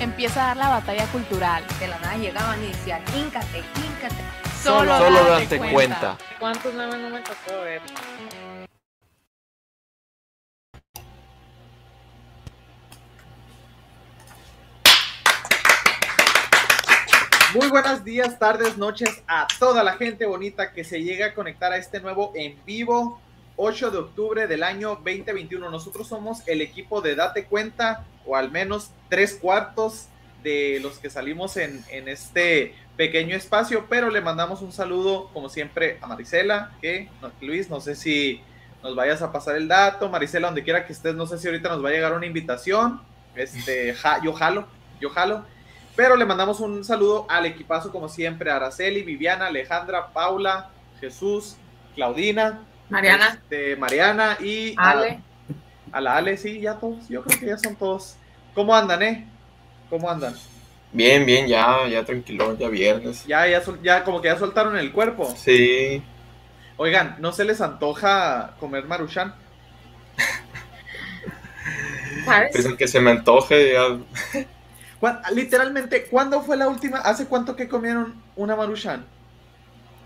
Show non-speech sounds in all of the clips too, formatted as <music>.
Empieza a dar la batalla cultural. De la nada llegaban y decían, híncate, híncate. Solo, Solo date date cuenta. ¿Cuántos memes no me tocó ver? Muy buenos días, tardes, noches a toda la gente bonita que se llega a conectar a este nuevo en vivo 8 de octubre del año 2021. Nosotros somos el equipo de Date Cuenta, o al menos tres cuartos de los que salimos en, este pequeño espacio, pero le mandamos un saludo, como siempre, a Marisela, que Luis, no sé si nos vayas a pasar el dato, Marisela, donde quiera que estés, no sé si ahorita nos va a llegar una invitación, este, yo jalo, yo jalo, pero le mandamos un saludo al equipazo, como siempre, a Araceli, Viviana, Alejandra, Paula, Jesús, Claudina, Mariana, este, Mariana y Ale. A, la Ale, sí, ya todos, yo creo que ya son todos. ¿Cómo andan, eh? ¿Cómo andan? Bien, bien, ya, ya tranquilo, ya viernes. Ya, ya, ya como que ya soltaron el cuerpo. Sí. Oigan, ¿no se les antoja comer maruchan? ¿sabes? Pues el que se me antoje, ya. ¿Cuán- Literalmente, ¿cuándo fue la última? ¿Hace cuánto que comieron una maruchan?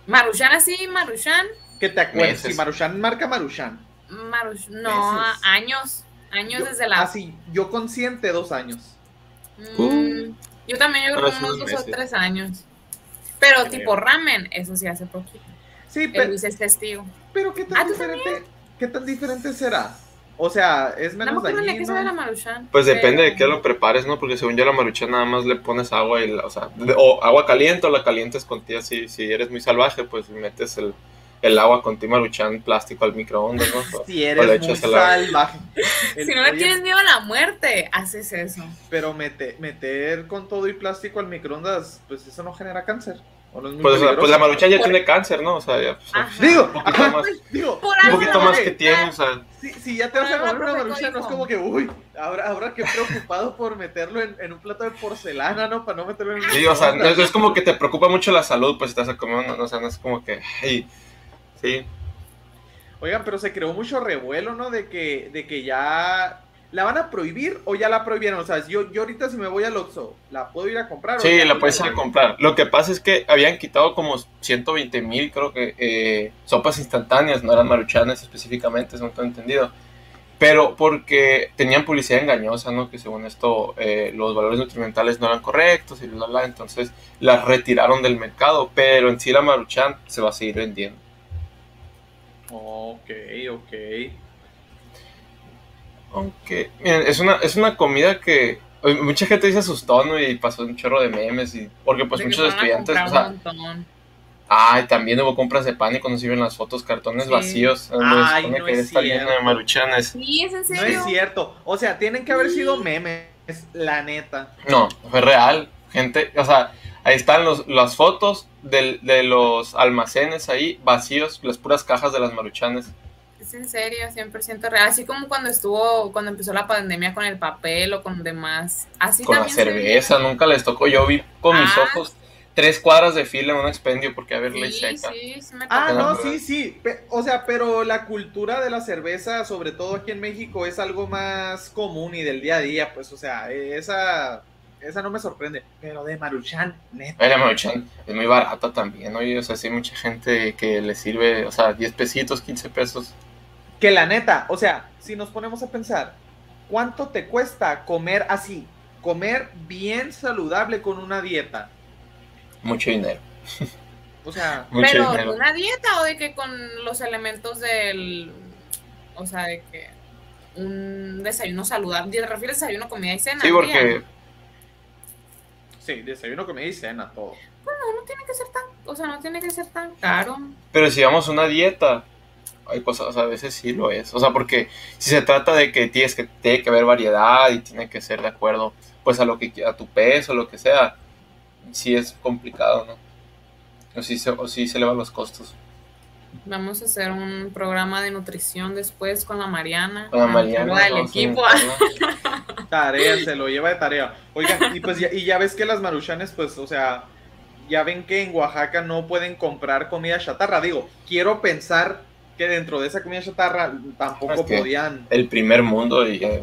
Maruchan así, Maruchan. Que te acuerdas, Meses. si maruchan marca maruchan. Maruch no, Meses. años. Años Yo- desde la. Así, yo consciente dos años. Mm, yo también, yo creo que unos dos o tres años. Pero tipo ramen, eso sí hace poquito. Sí, El pero, Luis es testigo. pero ¿qué Ah, tan ¿tú diferente? ¿Qué tan diferente será? O sea, es No me menos a qué sabe la dañino. Maruchan. Pues depende de qué lo prepares, ¿no? Porque según yo la maruchan nada más le pones agua y, la- o sea, o agua caliente o la calientes con ti así. Si eres muy salvaje, pues metes el, el agua con ti maruchan plástico al microondas, ¿no? Si <laughs> o le eres muy salvaje. El- Si no le oye, tienes miedo a la muerte, haces eso. Pero mete- meter con todo y plástico al microondas, pues eso no genera cáncer. ¿O no es muy Pues, o sea, pues la maruchan ya Por- tiene cáncer, ¿no? O sea, ya, pues, Ajá. Digo, un poquito ajá, más, <laughs> digo, Por un algo poquito la más que tiene, o sea, si, si ya te vas a comer una maruchan, no es como que, uy, ahora, ahora que preocupado por meterlo en, en un plato de porcelana, ¿no? Para no meterlo en un Sí, o sea, no, es como que te preocupa mucho la salud, pues si te vas a comer uno, o sea, no es como que, hey, sí, Oigan, pero se creó mucho revuelo, ¿no? De que, de que ya la van a prohibir o ya la prohibieron. O sea, yo, yo ahorita si me voy al Oxxo, ¿la puedo ir a comprar? sí, la puedes ir a comprar. Lo que pasa es que habían quitado como 120 mil, creo que, eh, sopas instantáneas, no eran maruchanes específicamente, según tengo entendido. Pero porque tenían publicidad engañosa, ¿no? Que según esto eh, los valores nutrimentales no eran correctos y bla, bla, bla. Entonces las retiraron del mercado, pero en sí la maruchan se va a seguir vendiendo. Ok, ok. Aunque, miren, es una, es una comida que eh, mucha gente se asustó, ¿no? Y pasó un chorro de memes, y, porque pues De muchos estudiantes, o un sea, montón. ay, también hubo compras de pan y cuando se ven las fotos, cartones Sí. vacíos, Ay, no que es lleno de cierto. maruchanes. Sí, es en No serio. es cierto. O sea, tienen que haber sido memes, la neta. No, fue real, gente, o sea, ahí están los, las fotos del- de los almacenes ahí vacíos, las puras cajas de las maruchanes. Es en serio, 100% real. Así como cuando estuvo, cuando empezó la pandemia con el papel o con demás. Así con la se cerveza, nunca les tocó. Yo vi con mis Ah. ojos tres cuadras de fila en un expendio porque a ver Sí, seca. sí, sí me Ah, no, sí, sí. O sea, pero la cultura de la cerveza, sobre todo aquí en México, es algo más común y del día a día. Pues, o sea, esa, esa no me sorprende. Pero de Maruchan, neta. Ay, la maruchan es muy barata también, oye, o sea, sí hay mucha gente que le sirve, o sea, 10 pesitos, 15 pesos. Que la neta, o sea, si nos ponemos a pensar, ¿cuánto te cuesta comer así? Comer bien saludable con una dieta. Mucho dinero. O sea, <laughs> Mucho Pero dinero. una dieta o de que con los elementos del. O sea, de que un desayuno saludable. ¿Te refieres a desayuno, comida y cena? Sí, porque día? Sí, desayuno, comida y cena, todo. No, no tiene que ser tan. O sea, no tiene que ser tan caro. Pero si vamos a una dieta, hay cosas, a veces sí lo es. O sea, porque si se trata de que tienes que, tiene que haber variedad y tiene que ser de acuerdo, pues a lo que a tu peso, lo que sea, sí es complicado, ¿no? O sí se, o sí se elevan los costos. Vamos a hacer un programa de nutrición después con la Mariana. Con la la Mariana. del a equipo. <laughs> Tarea, se lo lleva de tarea. Oigan, y pues ya, y ya ves que las maruchanes, pues, o sea, ya ven que en Oaxaca no pueden comprar comida chatarra. Digo, quiero pensar que dentro de esa comida chatarra tampoco Es que- podían. el primer mundo y eh,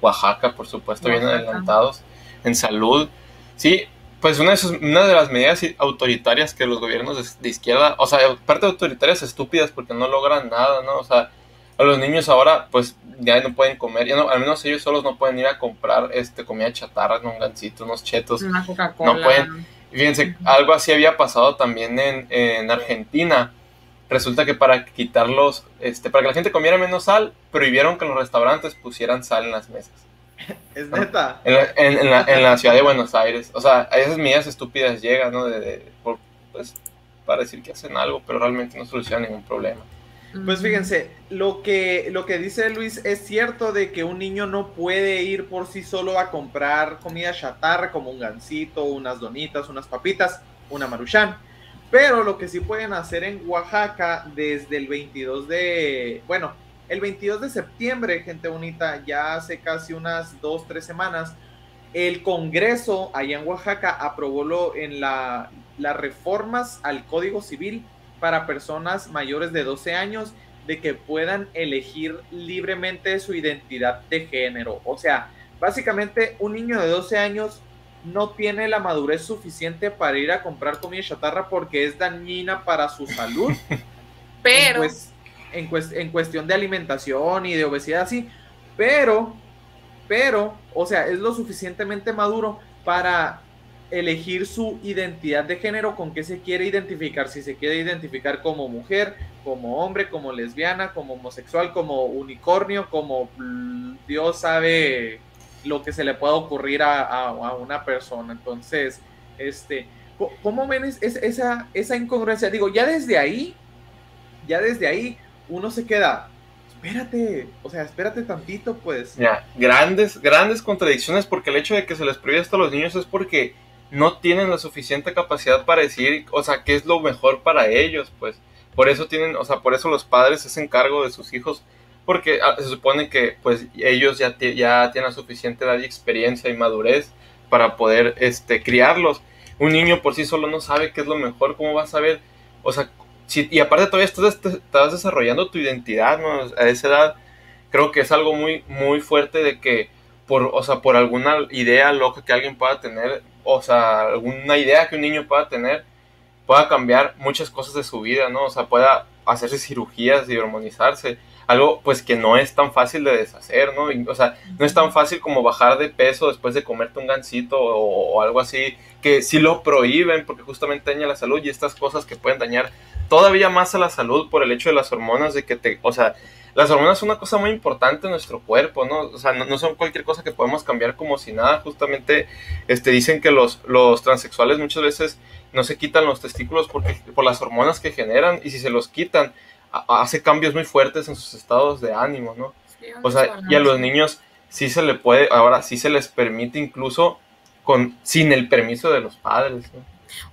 Oaxaca, por supuesto, bien adelantados en salud. Sí, pues una de, sus- una de las medidas autoritarias que los gobiernos de, izquierda, o sea, aparte de autoritarias estúpidas porque no logran nada, ¿no? O sea, a los niños ahora pues ya no pueden comer, ya no, al menos ellos solos no pueden ir a comprar este comida chatarra, ¿no? un gancito, unos chetos. Una Coca-Cola. No pueden. Fíjense, algo así había pasado también en, en Argentina. Resulta que para quitarlos, este, para que la gente comiera menos sal, prohibieron que los restaurantes pusieran sal en las mesas. <laughs> Es neta. En la, en- en la- en la ciudad de Buenos Aires. O sea, a esas medidas estúpidas llegan, ¿no? De, de- por- pues, para decir que hacen algo, pero realmente no solucionan ningún problema. Pues fíjense, lo que, lo que dice Luis es cierto de que un niño no puede ir por sí solo a comprar comida chatarra como un gansito, unas donitas, unas papitas, una maruchan. Pero lo que sí pueden hacer en Oaxaca desde el 22 de, bueno, el 22 de septiembre, gente bonita, ya hace casi unas dos, tres semanas, el Congreso allá en Oaxaca aprobó lo, en la, las reformas al Código Civil para personas mayores de 12 años de que puedan elegir libremente su identidad de género. O sea, básicamente un niño de 12 años no tiene la madurez suficiente para ir a comprar comida chatarra porque es dañina para su salud. <laughs> Pero, en, cues- en cuestión de alimentación y de obesidad, sí. Pero, pero, o sea, es lo suficientemente maduro para elegir su identidad de género, con qué se quiere identificar, si se quiere identificar como mujer, como hombre, como lesbiana, como homosexual, como unicornio, como Dios sabe lo que se le pueda ocurrir a, una persona. Entonces, este, ¿cómo ven es- es- esa, esa incongruencia? Digo, ya desde ahí, ya desde ahí, uno se queda, espérate, o sea, espérate tantito, pues. Ya, grandes, grandes contradicciones porque el hecho de que se les prohíbe esto a los niños es porque no tienen la suficiente capacidad para decir, o sea, qué es lo mejor para ellos, pues. Por eso tienen, o sea, por eso los padres hacen cargo de sus hijos, porque ah, se supone que, pues, ellos ya, ya tienen la suficiente edad y experiencia y madurez para poder, este, criarlos. Un niño por sí solo no sabe qué es lo mejor, ¿cómo va a saber? O sea, si, y aparte todavía estás, estás desarrollando tu identidad, ¿no? A esa edad creo que es algo muy, muy fuerte de que por, o sea, por alguna idea loca que alguien pueda tener, o sea, alguna idea que un niño pueda tener, pueda cambiar muchas cosas de su vida, ¿no? O sea, pueda hacerse cirugías y hormonizarse, algo pues que no es tan fácil de deshacer, ¿no? Y, o sea, no es tan fácil como bajar de peso después de comerte un gansito o, o algo así, que sí lo prohíben porque justamente daña la salud y estas cosas que pueden dañar todavía más a la salud por el hecho de las hormonas, de que te, o sea, las hormonas son una cosa muy importante en nuestro cuerpo, ¿no? O sea, no, no son cualquier cosa que podemos cambiar como si nada. Justamente este, dicen que los, los transexuales muchas veces no se quitan los testículos porque, por las hormonas que generan y si se los quitan, a- hace cambios muy fuertes en sus estados de ánimo, ¿no? Sí, O sea, y a los niños sí se le puede, ahora sí se les permite incluso con, sin el permiso de los padres, ¿no?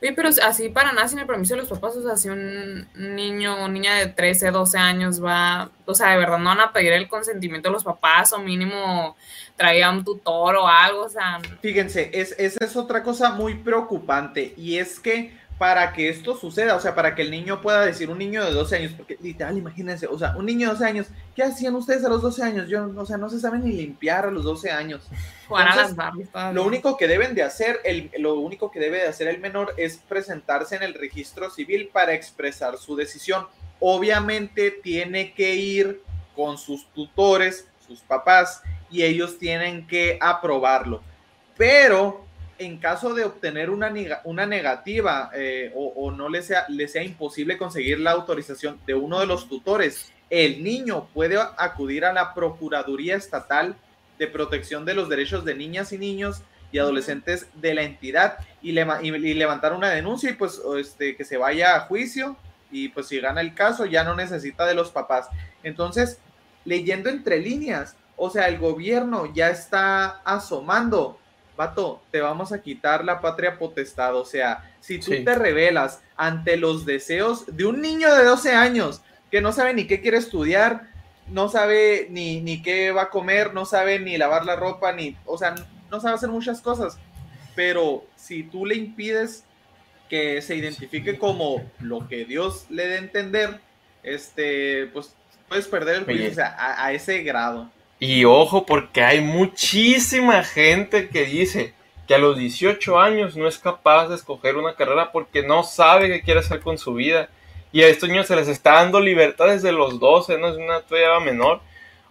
Oye, pero así para nada sin el permiso de los papás, o sea, si un niño o niña de 13, 12 años va, o sea, de verdad no van a pedir el consentimiento de los papás o mínimo traía un tutor o algo, o sea, Fíjense, es, esa es otra cosa muy preocupante y es que para que esto suceda, o sea, para que el niño pueda decir, un niño de 12 años, porque literal, imagínense, o sea, un niño de 12 años, ¿qué hacían ustedes a los 12 años? Yo, o sea, no se saben ni limpiar a los 12 años. Entonces. Lo único que deben de hacer, el, lo único que debe de hacer el menor es presentarse en el registro civil para expresar su decisión. Obviamente tiene que ir con sus tutores, sus papás, y ellos tienen que aprobarlo. Pero en caso de obtener una, una negativa eh, o, o no le sea, le sea imposible conseguir la autorización de uno de los tutores, el niño puede acudir a la Procuraduría Estatal de Protección de los Derechos de Niñas y Niños y Adolescentes de la entidad y, y- levantar una denuncia y pues este, que se vaya a juicio y pues si gana el caso ya no necesita de los papás. Entonces, leyendo entre líneas, o sea, el gobierno ya está asomando vato, te vamos a quitar la patria potestad. O sea, si tú Sí. te rebelas ante los deseos de un niño de 12 años que no sabe ni qué quiere estudiar, no sabe ni, ni qué va a comer, no sabe ni lavar la ropa, ni, o sea, no sabe hacer muchas cosas. Pero si tú le impides que se identifique como lo que Dios le dé a entender, este, pues puedes perder el juicio o sea, a, a ese grado. Y ojo, porque hay muchísima gente que dice que a los 18 años no es capaz de escoger una carrera porque no sabe qué quiere hacer con su vida. Y a estos niños se les está dando libertad desde los 12, no es una todavía menor.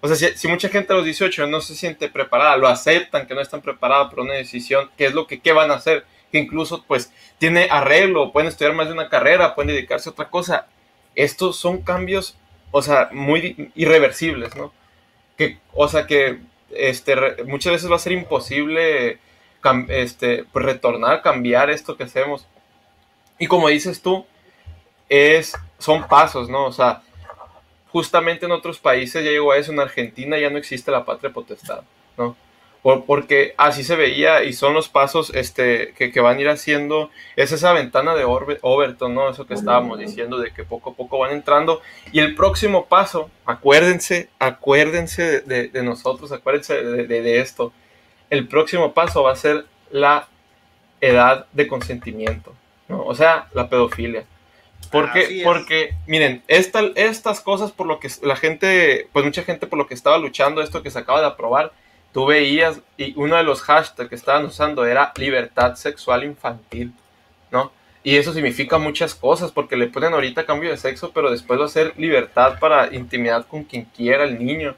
O sea, si, si mucha gente a los 18 no se siente preparada, lo aceptan que no están preparadas para una decisión, ¿qué es lo que qué van a hacer? Que incluso pues tiene arreglo, pueden estudiar más de una carrera, pueden dedicarse a otra cosa. Estos son cambios, o sea, muy irreversibles, ¿no? Que, o sea, que este, muchas veces va a ser imposible este, pues, retornar, cambiar esto que hacemos. Y como dices tú, es, son pasos, ¿no? O sea, justamente en otros países ya llegó a eso, en Argentina ya no existe la patria potestad, ¿no? Por- porque así se veía y son los pasos este, que, que van a ir haciendo, es esa ventana de Orbe- Overton, ¿no? Eso que estábamos diciendo, de que poco a poco van entrando. Y el próximo paso, acuérdense, acuérdense de, de- de nosotros, acuérdense de, de- esto. El próximo paso va a ser la edad de consentimiento, ¿no? O sea, la pedofilia. Porque, porque miren, esta- estas cosas por lo que la gente, pues mucha gente por lo que estaba luchando, esto que se acaba de aprobar, tú veías, y uno de los hashtags que estaban usando era libertad sexual infantil, ¿no? Y eso significa muchas cosas, porque le ponen ahorita cambio de sexo, pero después va a ser libertad para intimidad con quien quiera el niño.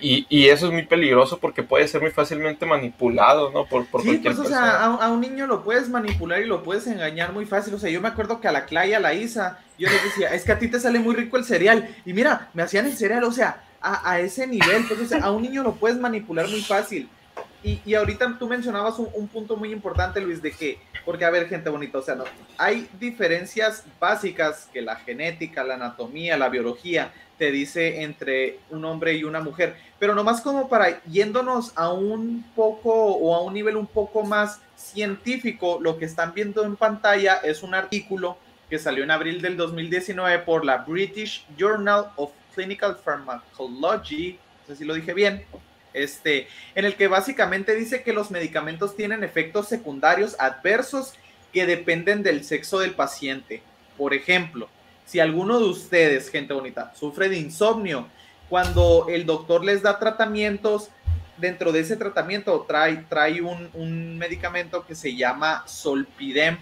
Y, y eso es muy peligroso porque puede ser muy fácilmente manipulado, ¿no? Por, por Sí, cualquier pues, o persona. sea, a, un- a un niño lo puedes manipular y lo puedes engañar muy fácil. O sea, yo me acuerdo que a la Clay a la Isa, yo les decía, es que a ti te sale muy rico el cereal. Y mira, me hacían el cereal, o sea, a, a ese nivel, pues, o sea, a un niño lo puedes manipular muy fácil. Y, y ahorita tú mencionabas un, un punto muy importante, Luis, de que, porque a ver, gente bonita, o sea, no, hay diferencias básicas que la genética, la anatomía, la biología te dice entre un hombre y una mujer, pero nomás como para yéndonos a un poco o a un nivel un poco más científico, lo que están viendo en pantalla es un artículo que salió en abril del 2019 por la British Journal of Clinical Pharmacology, no sé si lo dije bien, este, en el que básicamente dice que los medicamentos tienen efectos secundarios adversos que dependen del sexo del paciente. Por ejemplo, si alguno de ustedes, gente bonita, sufre de insomnio, cuando el doctor les da tratamientos, dentro de ese tratamiento trae, trae un, un medicamento que se llama Solpidem.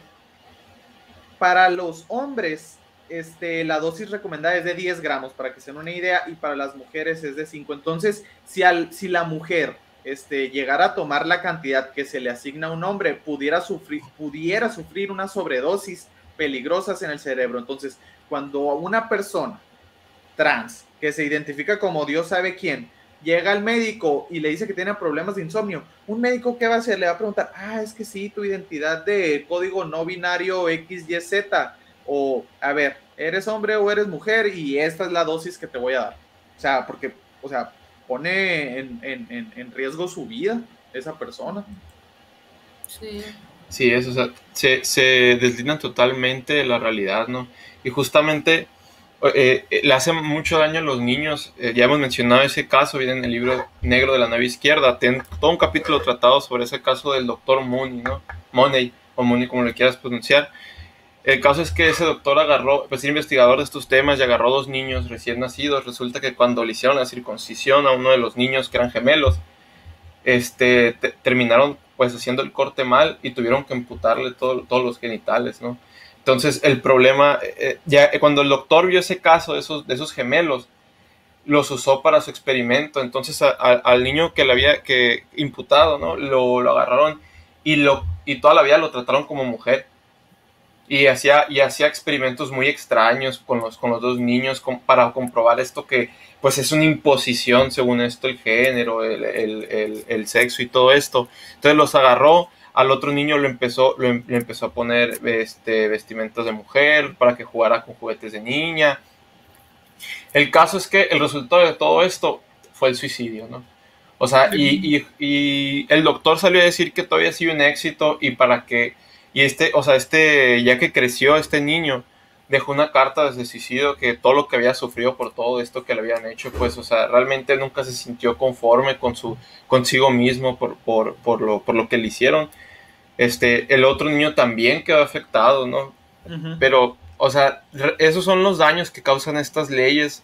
Para los hombres, este, la dosis recomendada es de 10 gramos, para que se una idea, y para las mujeres es de 5. Entonces, si, al, si la mujer este, llegara a tomar la cantidad que se le asigna a un hombre, pudiera sufrir, pudiera sufrir una sobredosis peligrosas en el cerebro. Entonces, cuando una persona trans, que se identifica como Dios sabe quién, llega al médico y le dice que tiene problemas de insomnio, un médico qué va a hacer? Le va a preguntar, ah, es que sí, tu identidad de código no binario XYZ, o a ver, ¿eres hombre o eres mujer? Y esta es la dosis que te voy a dar. O sea, porque, o sea, pone en, en, en, en riesgo su vida esa persona. Sí. Sí, eso, o sea, se, se deslindan totalmente de la realidad, ¿no? Y justamente eh, eh, le hace mucho daño a los niños. Eh, ya hemos mencionado ese caso, viene en el libro negro de la nave izquierda. Ten todo un capítulo tratado sobre ese caso del doctor Mooney, ¿no? Money, o Mooney, como le quieras pronunciar. El caso es que ese doctor agarró, pues era investigador de estos temas y agarró dos niños recién nacidos. Resulta que cuando le hicieron la circuncisión a uno de los niños que eran gemelos, este, te- terminaron pues haciendo el corte mal y tuvieron que amputarle todo- todos los genitales, ¿no? Entonces el problema, eh, ya eh, cuando el doctor vio ese caso de esos, de esos gemelos, los usó para su experimento, entonces al niño que le había que imputado, ¿no? Lo, lo agarraron y, lo, y toda la vida lo trataron como mujer. Y hacía, y hacía experimentos muy extraños con los, con los dos niños para comprobar esto que pues es una imposición según esto el género, el, el- el- el sexo y todo esto. Entonces los agarró, al otro niño lo empezó, lo em- le empezó a poner este, vestimentas de mujer para que jugara con juguetes de niña. El caso es que el resultado de todo esto fue el suicidio, ¿no? O sea, y, y, y el doctor salió a decir que todavía ha sido un éxito y para que, y este, o sea, este, ya que creció este niño, dejó una carta de suicidio que todo lo que había sufrido por todo esto que le habían hecho, pues, o sea, realmente nunca se sintió conforme con su, consigo mismo por, por, por, lo, por lo que le hicieron. Este, el otro niño también quedó afectado, ¿no? Pero, o sea, esos son los daños que causan estas leyes,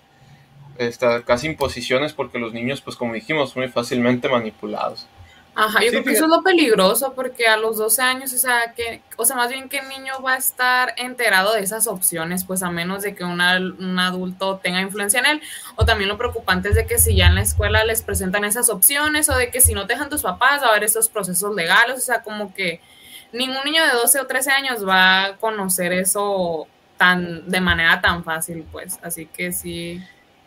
estas casi imposiciones, porque los niños, pues como dijimos, son muy fácilmente manipulados. Ajá, yo Sí, creo que eso es lo peligroso porque a los 12 años, o sea, que, o sea, más bien que el niño va a estar enterado de esas opciones, pues a menos de que una- un adulto tenga influencia en él, o también lo preocupante es de que si ya en la escuela les presentan esas opciones, o de que si no te dejan tus papás, va a haber estos procesos legales, o sea, como que ningún niño de 12 o 13 años va a conocer eso tan, de manera tan fácil, pues, así que sí.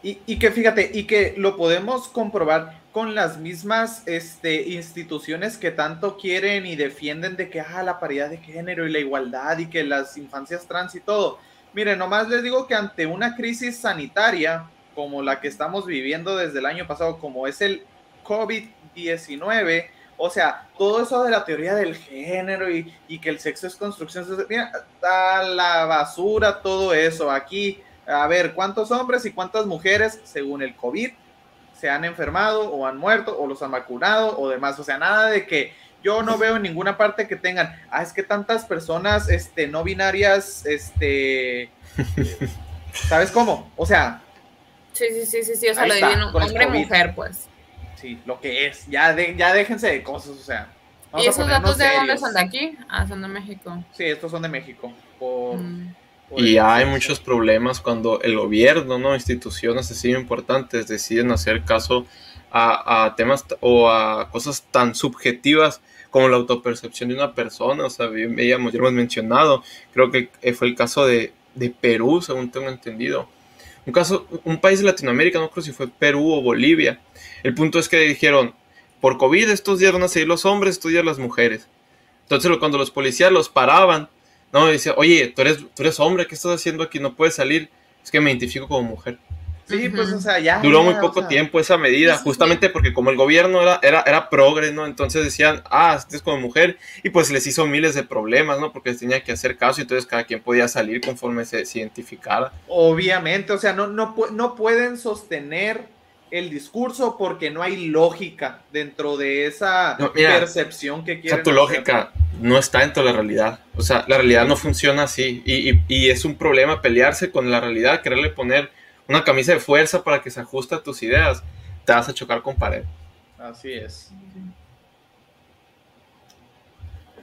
Y, y que fíjate, y que lo podemos comprobar con las mismas este, instituciones que tanto quieren y defienden de que ah, la paridad de género y la igualdad y que las infancias trans y todo. Miren, nomás les digo que ante una crisis sanitaria como la que estamos viviendo desde el año pasado, como es el COVID-19, o sea, todo eso de la teoría del género y, y que el sexo es construcción, mira, a la basura todo eso. Aquí a ver cuántos hombres y cuántas mujeres, según el COVID, se han enfermado o han muerto o los han vacunado o demás. O sea, nada de que yo no veo en ninguna parte que tengan, ah, es que tantas personas este, no binarias, este, ¿sabes cómo? O sea, Sí, sí, sí, sí, sí, o sea, lo hombre y COVID. mujer, pues. sí, lo que es, ya, de, ya déjense de cosas, o sea. ¿Y esos datos de dónde son? ¿De aquí? Ah, son de México. Sí, estos son de México. Por, Mm. Y el- hay muchos problemas cuando el gobierno, ¿no? Instituciones así importantes deciden hacer caso a, a temas o a cosas tan subjetivas como la autopercepción de una persona. O sea, ya hemos mencionado, creo que fue el caso de, de Perú, según tengo entendido. Un caso, un país de Latinoamérica, no creo si fue Perú o Bolivia. El punto es que dijeron, por COVID estos días van a seguir los hombres, estos días las mujeres. Entonces cuando los policías los paraban, no, dice, oye, tú eres, tú eres hombre, ¿qué estás haciendo aquí? No puedes salir. Es que me identifico como mujer. Sí, pues, o sea, ya. Duró ya, muy o poco sea, tiempo esa medida, Sí, sí, justamente porque como el gobierno era, era, era progre, ¿no? Entonces decían, ah, este es como mujer, y pues les hizo miles de problemas, ¿no? Porque les tenía que hacer caso y entonces cada quien podía salir conforme se, se identificara. Obviamente, o sea, no, no, no pueden sostener el discurso porque no hay lógica dentro de esa No, mira, percepción que O quieren. sea, tu hacer. lógica no está dentro de la realidad. O sea, la realidad no funciona así. Y, y- y es un problema pelearse con la realidad, quererle poner una camisa de fuerza para que se ajuste a tus ideas. Te vas a chocar con pared. Así es.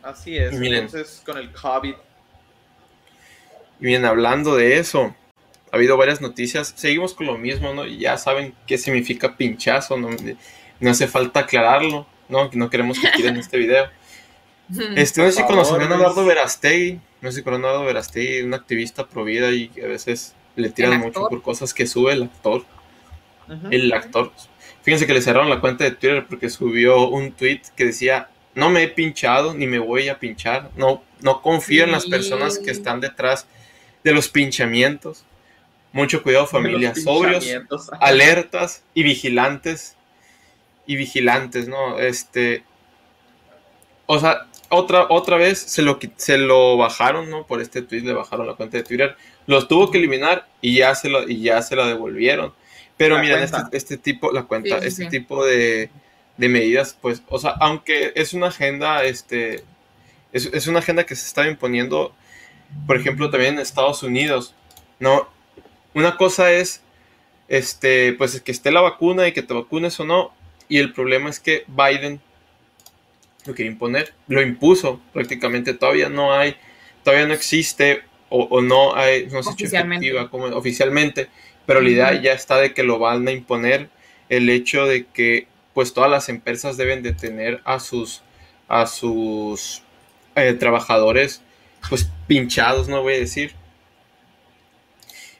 Así es. Miren. Entonces, con el COVID. Y bien, hablando de eso, ha habido varias noticias. Seguimos con lo mismo, ¿no? Y Ya saben qué significa pinchazo, no, no hace falta aclararlo, ¿no? No queremos que tiren este video. <laughs> Este, no sé si conocen a Eduardo. Verastegui, no sé si conocen a Eduardo Verastegui, un activista pro vida y que a veces le tiran ¿El mucho por cosas que sube el actor. El actor. Fíjense que le cerraron la cuenta de Twitter porque subió un tweet que decía, no me he pinchado ni me voy a pinchar. No, no confío en las personas que están detrás de los pinchamientos. Mucho cuidado familia, sobrios, alertas y vigilantes. Y vigilantes, ¿no? Este... O sea, otra, otra vez se lo, se lo bajaron, ¿no? Por este tweet le bajaron la cuenta de Twitter. Los tuvo que eliminar y ya se, lo, y ya se la devolvieron. Pero La miren, este, este tipo, la cuenta, Sí, sí, este sí. tipo de, de medidas, pues, o sea, aunque es una agenda, este, es, es una agenda que se está imponiendo, por ejemplo, también en Estados Unidos, ¿no? Una cosa es, este, pues, que esté la vacuna y que te vacunes o no, y el problema es que Biden lo quería imponer, lo impuso prácticamente, todavía no hay, todavía no existe o, o no hay, no se hecho Oficialmente. efectiva como oficialmente, pero la idea ya está de que lo van a imponer el hecho de que pues todas las empresas deben de tener a sus a sus eh, trabajadores pues pinchados, no voy a decir.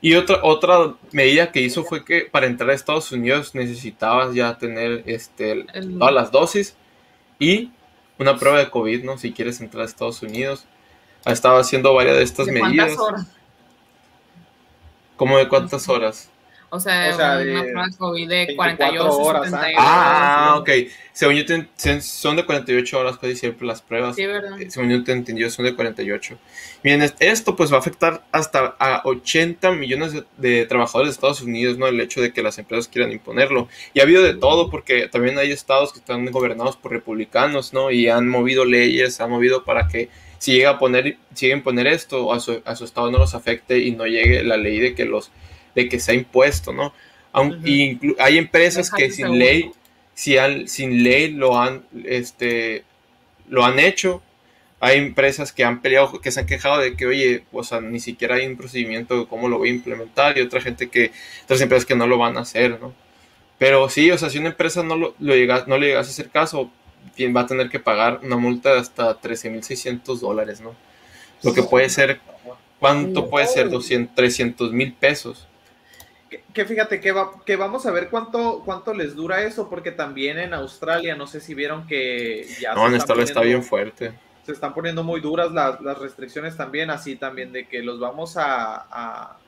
Y otra, otra medida que hizo fue que para entrar a Estados Unidos necesitabas ya tener este, El- todas las dosis y una prueba de COVID, ¿no? Si quieres entrar a Estados Unidos. Ha estado haciendo varias de estas ¿De medidas. cuántas horas? ¿Cómo de cuántas horas? O sea, O sea, una de prueba de COVID de 24 48, horas 72. Ah, ok. Según yo, te- son de 48 horas casi siempre las pruebas. Sí, ¿verdad? Eh, Según yo te entendido, son de 48. Bien, es- esto pues va a afectar hasta a 80 millones de, de trabajadores de Estados Unidos, ¿no? El hecho de que las empresas quieran imponerlo. Y ha habido de todo, porque también hay estados que están gobernados por republicanos, ¿no? Y han movido leyes, han movido para que si llega a poner, si llega a imponer esto, a su, a su estado no los afecte y no llegue la ley de que los, de que sea impuesto, ¿no? Aun- hay empresas que sin seguro. ley, si han- sin ley lo han, este, lo han hecho. Hay empresas que han peleado, que se han quejado de que, oye, o sea, ni siquiera hay un procedimiento de cómo lo voy a implementar y otra gente que, otras empresas que no lo van a hacer, ¿no? Pero sí, o sea, si una empresa no, lo, lo llega, no le llegas a hacer caso, va a tener que pagar una multa de hasta 13.600 dólares, ¿no? Lo que puede ser, ¿cuánto puede ser? 200, 300 mil pesos. Que, que fíjate que, va- que vamos a ver cuánto, cuánto les dura eso, porque también en Australia, no sé si vieron que ya No, en están está bien fuerte. se están poniendo muy duras las, las restricciones también, así también de que los vamos a, a-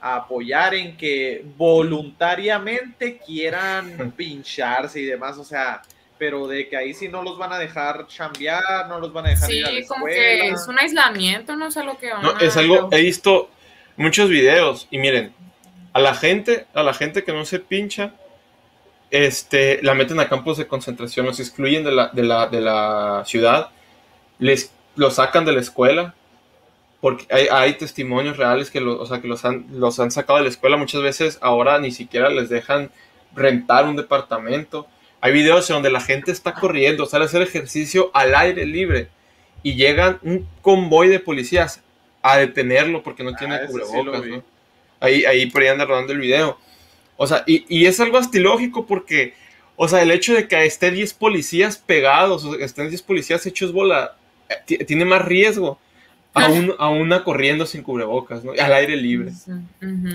a apoyar en que voluntariamente quieran <laughs> pincharse y demás, o sea, pero de que ahí sí no los van a dejar chambear, no los van a dejar ir a la Sí, como que es un aislamiento, no sé lo que van No, a- es algo, he visto muchos videos y miren, a la gente, a la gente que no se pincha, este, la meten a campos de concentración, los excluyen de la, de la, de la ciudad, les, los sacan de la escuela, porque hay, hay testimonios reales que, lo- o sea, que los, han, los han sacado de la escuela muchas veces, ahora ni siquiera les dejan rentar un departamento. Hay videos en donde la gente está corriendo, sale a hacer ejercicio al aire libre y llegan un convoy de policías a detenerlo porque no tiene Ah, lo cubrebocas. ¿no? Ahí, ahí por ahí anda rodando el video. O sea, y, y es algo astilógico porque, o sea, el hecho de que estén 10 policías pegados, o sea, que estén 10 policías hechos bola, eh, ti- tiene más riesgo a, un- a una corriendo sin cubrebocas, ¿no? Al aire libre. Sí.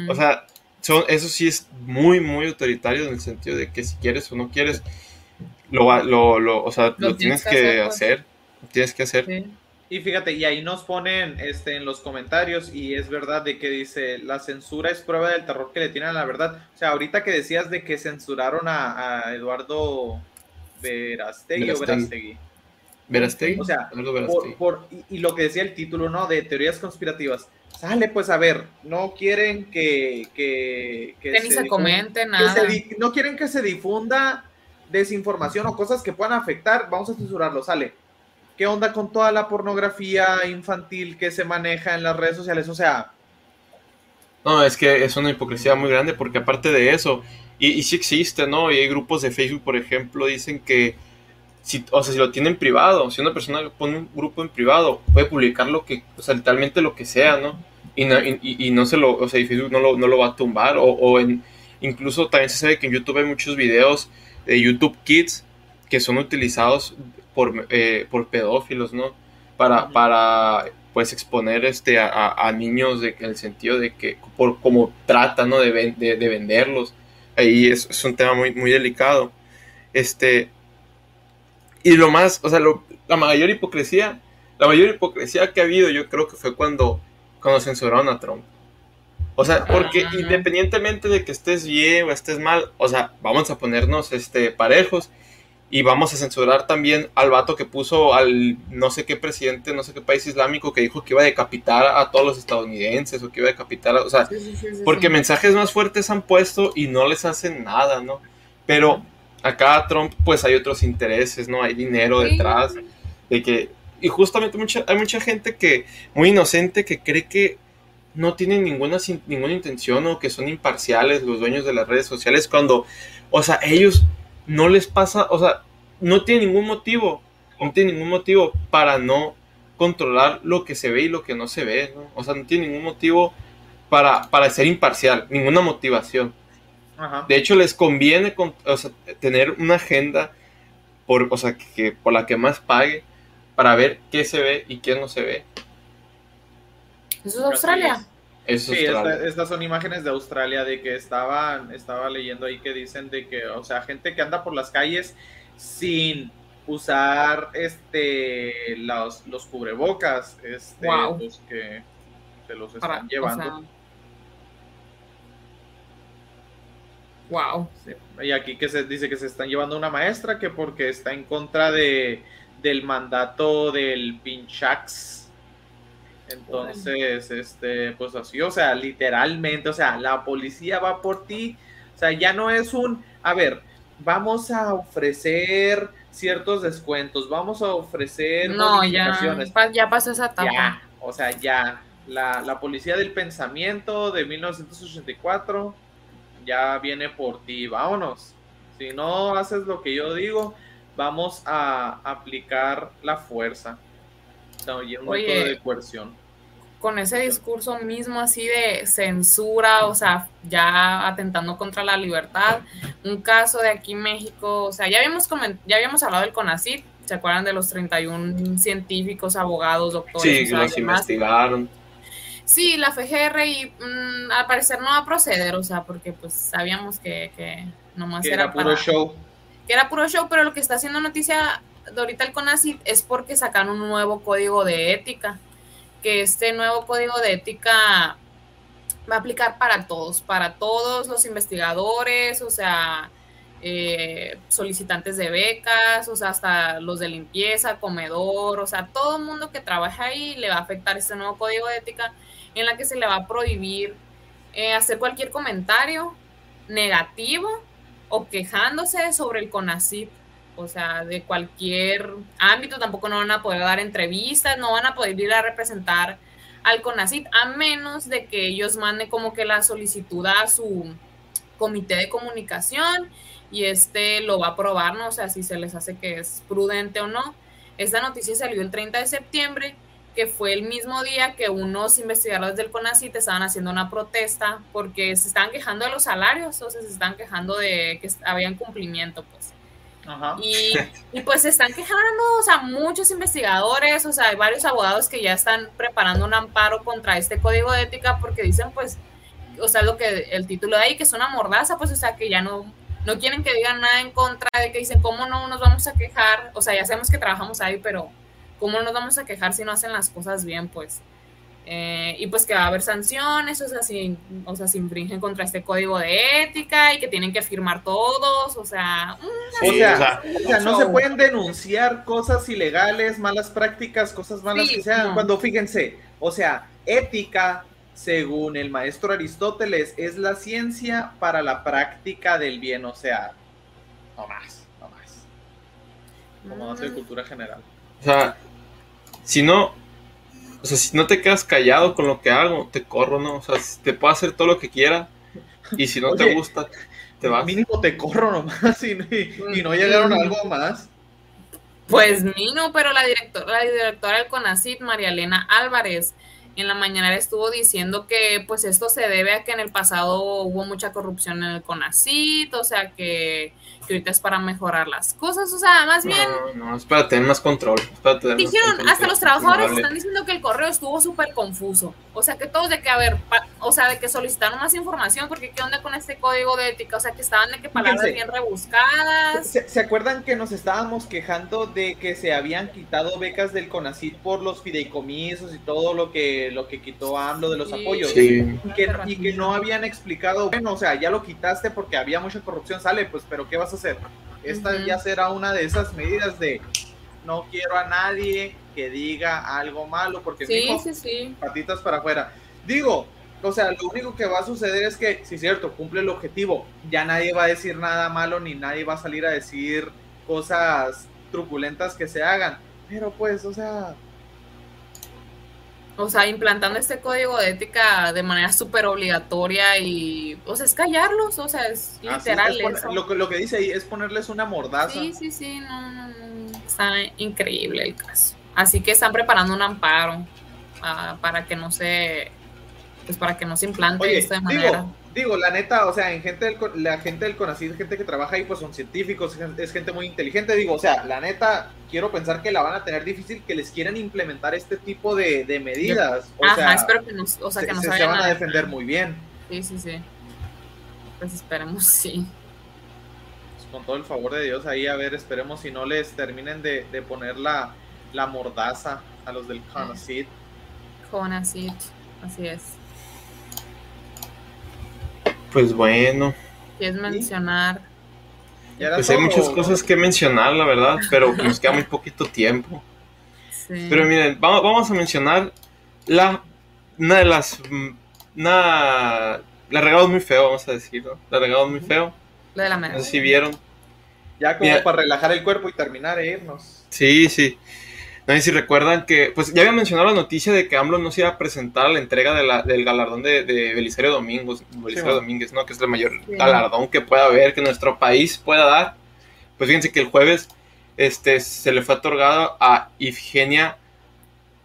O sea, son, eso sí es muy, muy autoritario en el sentido de que si quieres o no quieres, lo, lo, lo, o sea, lo, tienes que hacer. pues. Lo tienes que hacer. Y fíjate, y ahí nos ponen este, en los comentarios, y es verdad de que dice, la censura es prueba del terror que le tienen a la verdad. O sea, ahorita que decías de que censuraron a, a Eduardo Verastegui, o Verastegui. Verastegui. Verastegui. O sea, Eduardo Por, Verastegui. por- y, y lo que decía el título, ¿no? De teorías conspirativas. Sale, pues a ver, no quieren que... Que, Que ni se comente nada. se no quieren que se difunda desinformación o cosas que puedan afectar, vamos a censurarlo, sale. ¿Qué onda con toda la pornografía infantil que se maneja en las redes sociales? O sea, No, es que es una hipocresía muy grande porque aparte de eso, y, sí existe, ¿no? Y hay grupos de Facebook, por ejemplo, dicen que, o sea, si lo tienen privado, si una persona pone un grupo en privado, puede publicar lo que, o sea, literalmente lo que sea, ¿no? Y, no- y- no se lo, o sea, y Facebook no lo, no lo va a tumbar, o, o en, incluso también se sabe que en YouTube hay muchos videos de YouTube Kids que son utilizados por, eh, por pedófilos, ¿no? Para, para pues exponer este a, a- a niños de, en el sentido de que por como trata ¿no? de, ven- de, de venderlos. Ahí es, es un tema muy muy delicado. Este y lo más o sea lo- la mayor hipocresía la mayor hipocresía que ha habido yo creo que fue cuando cuando censuraron a Trump. O sea porque independientemente de que estés bien o estés mal o sea vamos a ponernos este parejos y vamos a censurar también al vato que puso al no sé qué presidente, no sé qué país islámico que dijo que iba a decapitar a todos los estadounidenses o que iba a decapitar, a- o sea, Sí, sí, sí, sí, porque mensajes más fuertes han puesto y no les hacen nada, ¿no? Pero acá Trump pues hay otros intereses, ¿no? Hay dinero detrás de que y justamente mucha, hay mucha gente que muy inocente que cree que no tienen ninguna ninguna intención o que son imparciales los dueños de las redes sociales cuando o sea, ellos no les pasa, o sea, no tienen ningún motivo, no tienen ningún motivo para no controlar lo que se ve y lo que no se ve, ¿no? O sea, no tienen ningún motivo para, para ser imparcial, ninguna motivación. ajá. De hecho, les conviene con- o sea, tener una agenda por, o sea, que, por la que más pague para ver qué se ve y qué no se ve. Eso es Australia. Eso Sí, esta- estas son imágenes de Australia de que estaban, estaba leyendo ahí que dicen de que, o sea, gente que anda por las calles sin usar este los, los cubrebocas, este, Wow. pues que se los Para- están o llevando. sea, Wow. Sí. Y aquí que se dice que se están llevando una maestra que porque está en contra de del mandato del Pinchax. Entonces, este, pues así, o sea, literalmente, o sea, la policía va por ti. O sea, ya no es un, a ver, vamos a ofrecer ciertos descuentos, vamos a ofrecer No, ya, ya pasó esa etapa. Ya, o sea, ya. La, la policía del pensamiento de 1984 ya viene por ti. Vámonos. Si no haces lo que yo digo, vamos a aplicar la fuerza. O sea, y un Oye. método de coerción. Con ese discurso mismo así de censura, o sea, ya atentando contra la libertad. Un caso de aquí en México, o sea, ya habíamos, ya habíamos hablado del CONACYT, ¿se acuerdan de los 31 científicos, abogados, doctores? Sí, o sea, los investigaron. Sí, la FGRI mm, al parecer no va a proceder, o sea, porque pues sabíamos que, que nomás Que era, era puro para- show. que era puro show, pero lo que está haciendo noticia de ahorita el CONACYT es porque sacaron un nuevo código de ética, que este nuevo código de ética va a aplicar para todos, para todos los investigadores, o sea, eh, solicitantes de becas, o sea, hasta los de limpieza, comedor, o sea, todo el mundo que trabaja ahí le va a afectar este nuevo código de ética en la que se le va a prohibir eh, hacer cualquier comentario negativo o quejándose sobre el CONACYT, o sea, de cualquier ámbito, tampoco no van a poder dar entrevistas, no van a poder ir a representar al CONACYT, a menos de que ellos manden como que la solicitud a su comité de comunicación y este lo va a aprobar, ¿no? O sea, si se les hace que es prudente o no. Esta noticia salió el 30 de septiembre, que fue el mismo día que unos investigadores del CONACYT estaban haciendo una protesta porque se estaban quejando de los salarios, o sea, se estaban quejando de que había incumplimiento, pues. Ajá. Y, <laughs> y pues se están quejando, o sea, muchos investigadores, o sea, hay varios abogados que ya están preparando un amparo contra este código de ética porque dicen, pues, o sea, lo que el título de ahí, que es una mordaza, pues, o sea, que ya no, no quieren que digan nada en contra de que dicen, ¿cómo no nos vamos a quejar? O sea, ya sabemos que trabajamos ahí, pero ¿cómo nos vamos a quejar si no hacen las cosas bien? Pues, eh, y pues que va a haber sanciones, o sea, si, o sea, si infringen contra este código de ética y que tienen que firmar todos, o sea, O sea, o sea, O sea, no se pueden denunciar cosas ilegales, malas prácticas, cosas malas Sí, que sean. no. Cuando fíjense, o sea, ética, según el maestro Aristóteles, es la ciencia para la práctica del bien. O sea, no más, no más. Como de mm, cultura general. O sea, si no, o sea, si no te quedas callado con lo que hago, te corro, ¿no? O sea, si te puedo hacer todo lo que quiera y si no Oye, te gusta, te vas. Mínimo te corro nomás <laughs> y, y- y no llegaron a algo más. Pues ni no, pero la directora, la directora del CONACYT, María Elena Álvarez, en la mañana estuvo diciendo que pues esto se debe a que en el pasado hubo mucha corrupción en el CONACYT, o sea que, que ahorita es para mejorar las cosas, o sea, más bien No, no, espera, tener más control. espera, tener más dijeron, control, hasta los trabajadores están diciendo que el correo estuvo súper confuso, o sea que todos de que, a ver, pa- o sea, de que solicitaron más información, porque qué onda con este código de ética, o sea que estaban de que palabras Fíjense. bien rebuscadas. ¿Se, se acuerdan que nos estábamos quejando de que se habían quitado becas del CONACYT por los fideicomisos y todo lo que lo que quitó AMLO de los Sí. apoyos? Sí, Y que, y que no habían explicado, bueno, o sea, ya lo quitaste porque había mucha corrupción, sale, pues, pero ¿qué vas a hacer? Esta ya será una de esas medidas de no quiero a nadie que diga algo malo, porque Sí, sí. patitas para afuera. Digo, o sea, lo único que va a suceder es que, si es cierto, cumple el objetivo, ya nadie va a decir nada malo ni nadie va a salir a decir cosas truculentas que se hagan. Pero pues, o sea, O sea, implantando este código de ética de manera súper obligatoria y, o sea, es callarlos, o sea, es así literal es eso. lo, que- lo que dice ahí es ponerles una mordaza. Sí, sí, sí, no, no, no, está increíble el caso. Así que están preparando un amparo ah, para que no se, pues para que no se implante Oye, esto de manera. digo, digo, la neta, o sea, en gente del, la gente del CONACYT, gente que trabaja ahí, pues son científicos, es gente muy inteligente, digo, o sea, la neta, quiero pensar que la van a tener difícil que les quieran implementar este tipo de, de medidas. O Ajá, sea, espero que no, o sea, se, que no se- se, van a defender muy bien. Sí, sí, sí. Pues esperemos, sí. Pues, con todo el favor de Dios ahí, a ver, esperemos si no les terminen de, de poner la, la mordaza a los del CONACYT. Conacit, así es. Pues bueno. ¿Quieres mencionar? Pues hay muchas cosas que mencionar, la verdad, pero <laughs> nos queda muy poquito tiempo. Sí. Pero miren, vamos, vamos a mencionar la, una de las... Una, la regalo muy feo, vamos a decir, ¿no? La regalo muy feo. Lo de la No medalla. sé si vieron. Ya como Mira. para relajar el cuerpo y terminar e irnos. Sí, sí. No sé si recuerdan que, pues ya había mencionado la noticia de que AMLO no se iba a presentar a la entrega de la- del galardón de, de Belisario Domingos, Belisario. Domínguez, ¿no? Que es el mayor Sí. galardón que pueda haber, que nuestro país pueda dar. Pues fíjense que el jueves este, se le fue otorgado a Ifgenia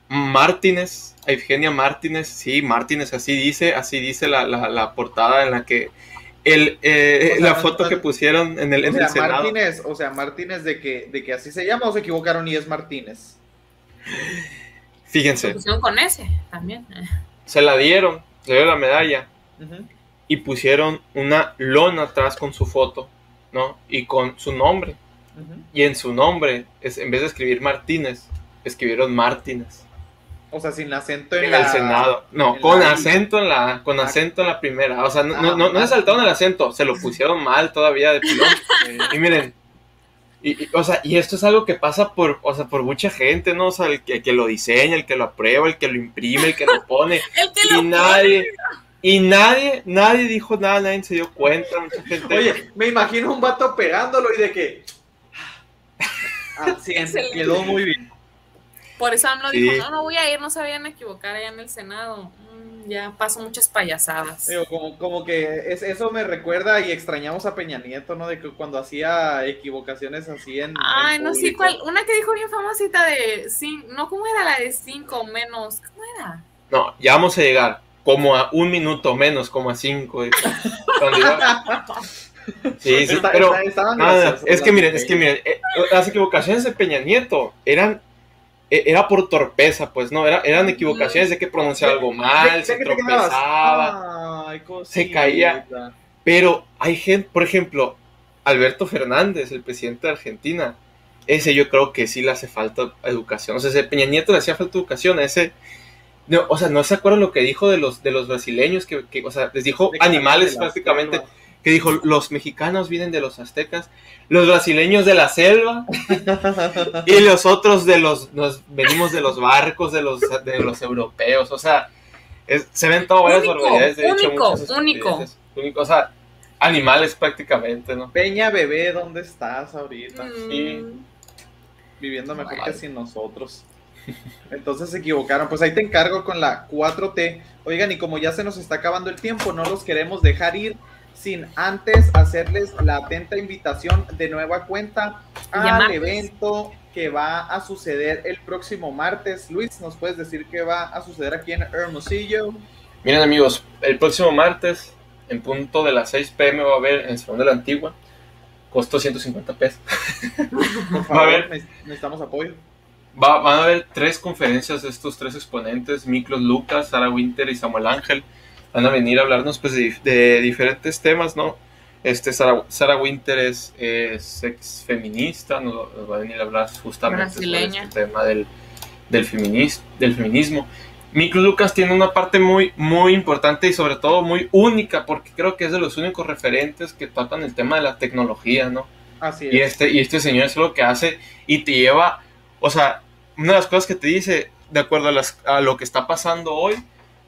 Martínez. A Ifgenia Martínez, sí, Martínez, así dice, así dice la, la- la portada en la que el, eh, O sea, la foto no- que pusieron en el, O en sea, el Senado. Martínez, o sea, Martínez de que, de que así se llama o se equivocaron y es Martínez. Fíjense. Pusieron con ese también. se la dieron, se dio la medalla y pusieron una lona atrás con su foto, ¿no? Y con su nombre. Y en su nombre, es, en vez de escribir Martínez, escribieron Martínez O sea, sin acento en, en la- el Senado. No, en con la- acento en la, con Ah. acento en la primera. O sea, no, Ah, no, no, no se Martínez. saltaron el acento, se lo pusieron mal todavía de pilón. <laughs> Y miren, y, y, o sea, y esto es algo que pasa por, o sea, por mucha gente, ¿no? O sea, el que, el que lo diseña, el que lo aprueba, el que lo imprime, el que lo pone. <laughs> El que y lo nadie y nadie nadie dijo nada nadie se dio cuenta mucha gente Oye, me imagino un vato pegándolo y de que. <laughs> Ah, sí, Excelente. quedó muy bien. Por eso AMLO Sí. dijo, no, no voy a ir, no se vayan a equivocar allá en el Senado. Mm, ya paso muchas payasadas. Digo, como, como que es, eso me recuerda y extrañamos a Peña Nieto, ¿no? De que cuando hacía equivocaciones así en. Ay, en no sé público. cuál. Una que dijo bien famosita de cinco, no, ¿cómo era la de cinco menos? ¿Cómo era? no ya vamos a llegar como a un minuto menos como a cinco eh. <laughs> Cuando iba- sí sí Está- pero graciosas es que miren es que miren eh, las equivocaciones de Peña Nieto eran era por torpeza pues no era, eran equivocaciones de que pronunciaba algo mal ¿De- se tropezaba Ay, se caía. Pero hay gente, por ejemplo, Alberto Fernández, el presidente de Argentina, ese yo creo que sí le hace falta educación. O sea, ese Peña Nieto le hacía falta educación, ese... No, o sea, no se acuerdan lo que dijo de los, de los brasileños, que, que, o sea, les dijo animales prácticamente. Que dijo, los mexicanos vienen de los aztecas, los brasileños de la selva, <laughs> y los otros de los, nos venimos de los barcos, de los, de los europeos, o sea, es- se ven todas varias barbaridades, de hecho, único, único. único. O sea, animales prácticamente, ¿no? Peña, bebé, ¿dónde estás ahorita? Mm, Sí. Viviendo mejor Vale. que sin nosotros. Entonces se equivocaron. Pues ahí te encargo con la 4T. Oigan, y como ya se nos está acabando el tiempo, no los queremos dejar ir sin antes hacerles la atenta invitación de nueva cuenta al evento que va a suceder el próximo martes. Luis, ¿nos puedes decir qué va a suceder aquí en Hermosillo? Miren amigos, el próximo martes, en punto de las 6 pm, va a haber en el Salón de la Antigua, costó 150 pesos. Por <laughs> Va a favor, haber. ne- necesitamos apoyo. Va, van a haber tres conferencias de estos tres exponentes, Miklos Lucas, Sara Winter y Samuel Ángel. Van a venir a hablarnos pues, de, de diferentes temas, ¿no? Este, Sara, Sara Winter es, es ex feminista, nos, nos va a venir a hablar justamente sobre este tema del, del, feminis- del feminismo. Miklos Lucas tiene una parte muy, muy importante y sobre todo muy única, porque creo que es de los únicos referentes que tocan el tema de la tecnología, ¿no? Así Y es. este, y este señor es lo que hace y te lleva, o sea, una de las cosas que te dice, de acuerdo a, las- a lo que está pasando hoy,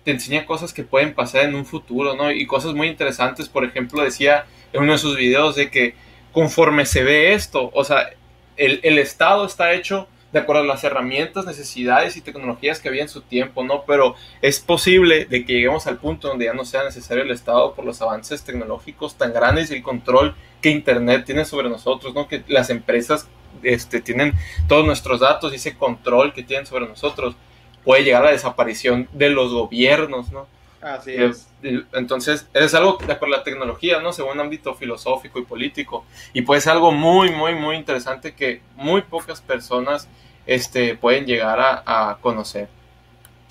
te enseña cosas que pueden pasar en un futuro, ¿no? Y cosas muy interesantes, por ejemplo, decía en uno de sus videos de que conforme se ve esto, o sea, el, el Estado está hecho de acuerdo a las herramientas, necesidades y tecnologías que había en su tiempo, ¿no? Pero es posible de que lleguemos al punto donde ya no sea necesario el Estado por los avances tecnológicos tan grandes y el control que Internet tiene sobre nosotros, ¿no? Que las empresas este, tienen todos nuestros datos y ese control que tienen sobre nosotros puede llegar a la desaparición de los gobiernos, ¿no? Así Eh, es. Entonces, es algo de acuerdo a la tecnología, ¿no? Según un ámbito filosófico y político. Y puede ser algo muy, muy, muy interesante que muy pocas personas este, pueden llegar a, a conocer.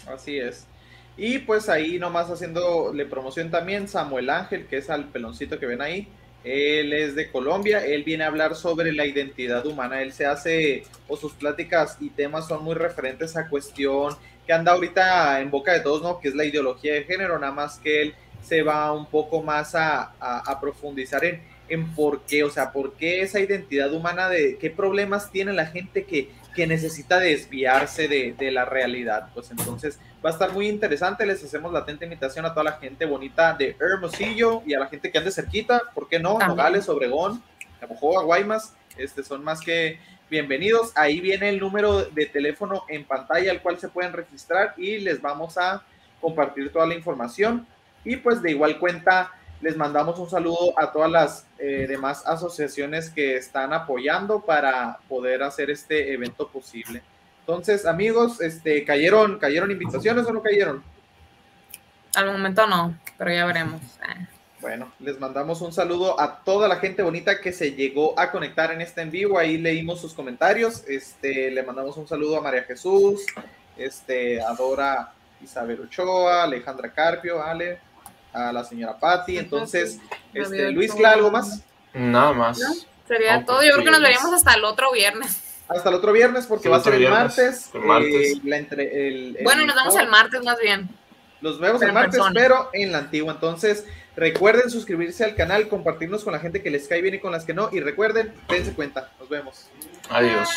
Así es. Y pues ahí nomás haciéndole promoción también Samuel Ángel, que es al peloncito que ven ahí. Él es de Colombia, él viene a hablar sobre la identidad humana. Él se hace, o sus pláticas y temas son muy referentes a cuestión que anda ahorita en boca de todos, ¿no? Que es la ideología de género, nada más que él se va un poco más a, a- profundizar en, en por qué, o sea, por qué esa identidad humana de qué problemas tiene la gente que, que necesita desviarse de, de la realidad. Pues entonces va a estar muy interesante. Les hacemos la atenta invitación a toda la gente bonita de Hermosillo y a la gente que ande cerquita, ¿por qué no? También. Nogales, Obregón, Navajoa, Guaymas, este, son más que bienvenidos. Ahí viene el número de teléfono en pantalla al cual se pueden registrar y les vamos a compartir toda la información. Y pues de igual cuenta, les mandamos un saludo a todas las eh, demás asociaciones que están apoyando para poder hacer este evento posible. Entonces, amigos, este, ¿cayeron, ¿cayeron invitaciones o no cayeron? Al momento no, pero ya veremos. Ah. Bueno, les mandamos un saludo a toda la gente bonita que se llegó a conectar en este en vivo. Ahí leímos sus comentarios. Este, le mandamos un saludo a María Jesús, este, a Dora Isabel Ochoa, Alejandra Carpio, Ale, a la señora Patti. Entonces, este, Luis, Ochoa. ¿cla algo más? Nada más. ¿No? Sería No, todo. pues, Yo creo que nos veríamos hasta el otro viernes. Hasta el otro viernes, porque Sí, va a ser el viernes, martes. el martes. eh, la entre- el- el- Bueno, nos vemos el martes más bien. Los vemos Pero el martes, persona. pero en la antigua. Entonces, recuerden suscribirse al canal, compartirnos con la gente que les cae bien y con las que no. Y recuerden, dense cuenta. Nos vemos. Adiós.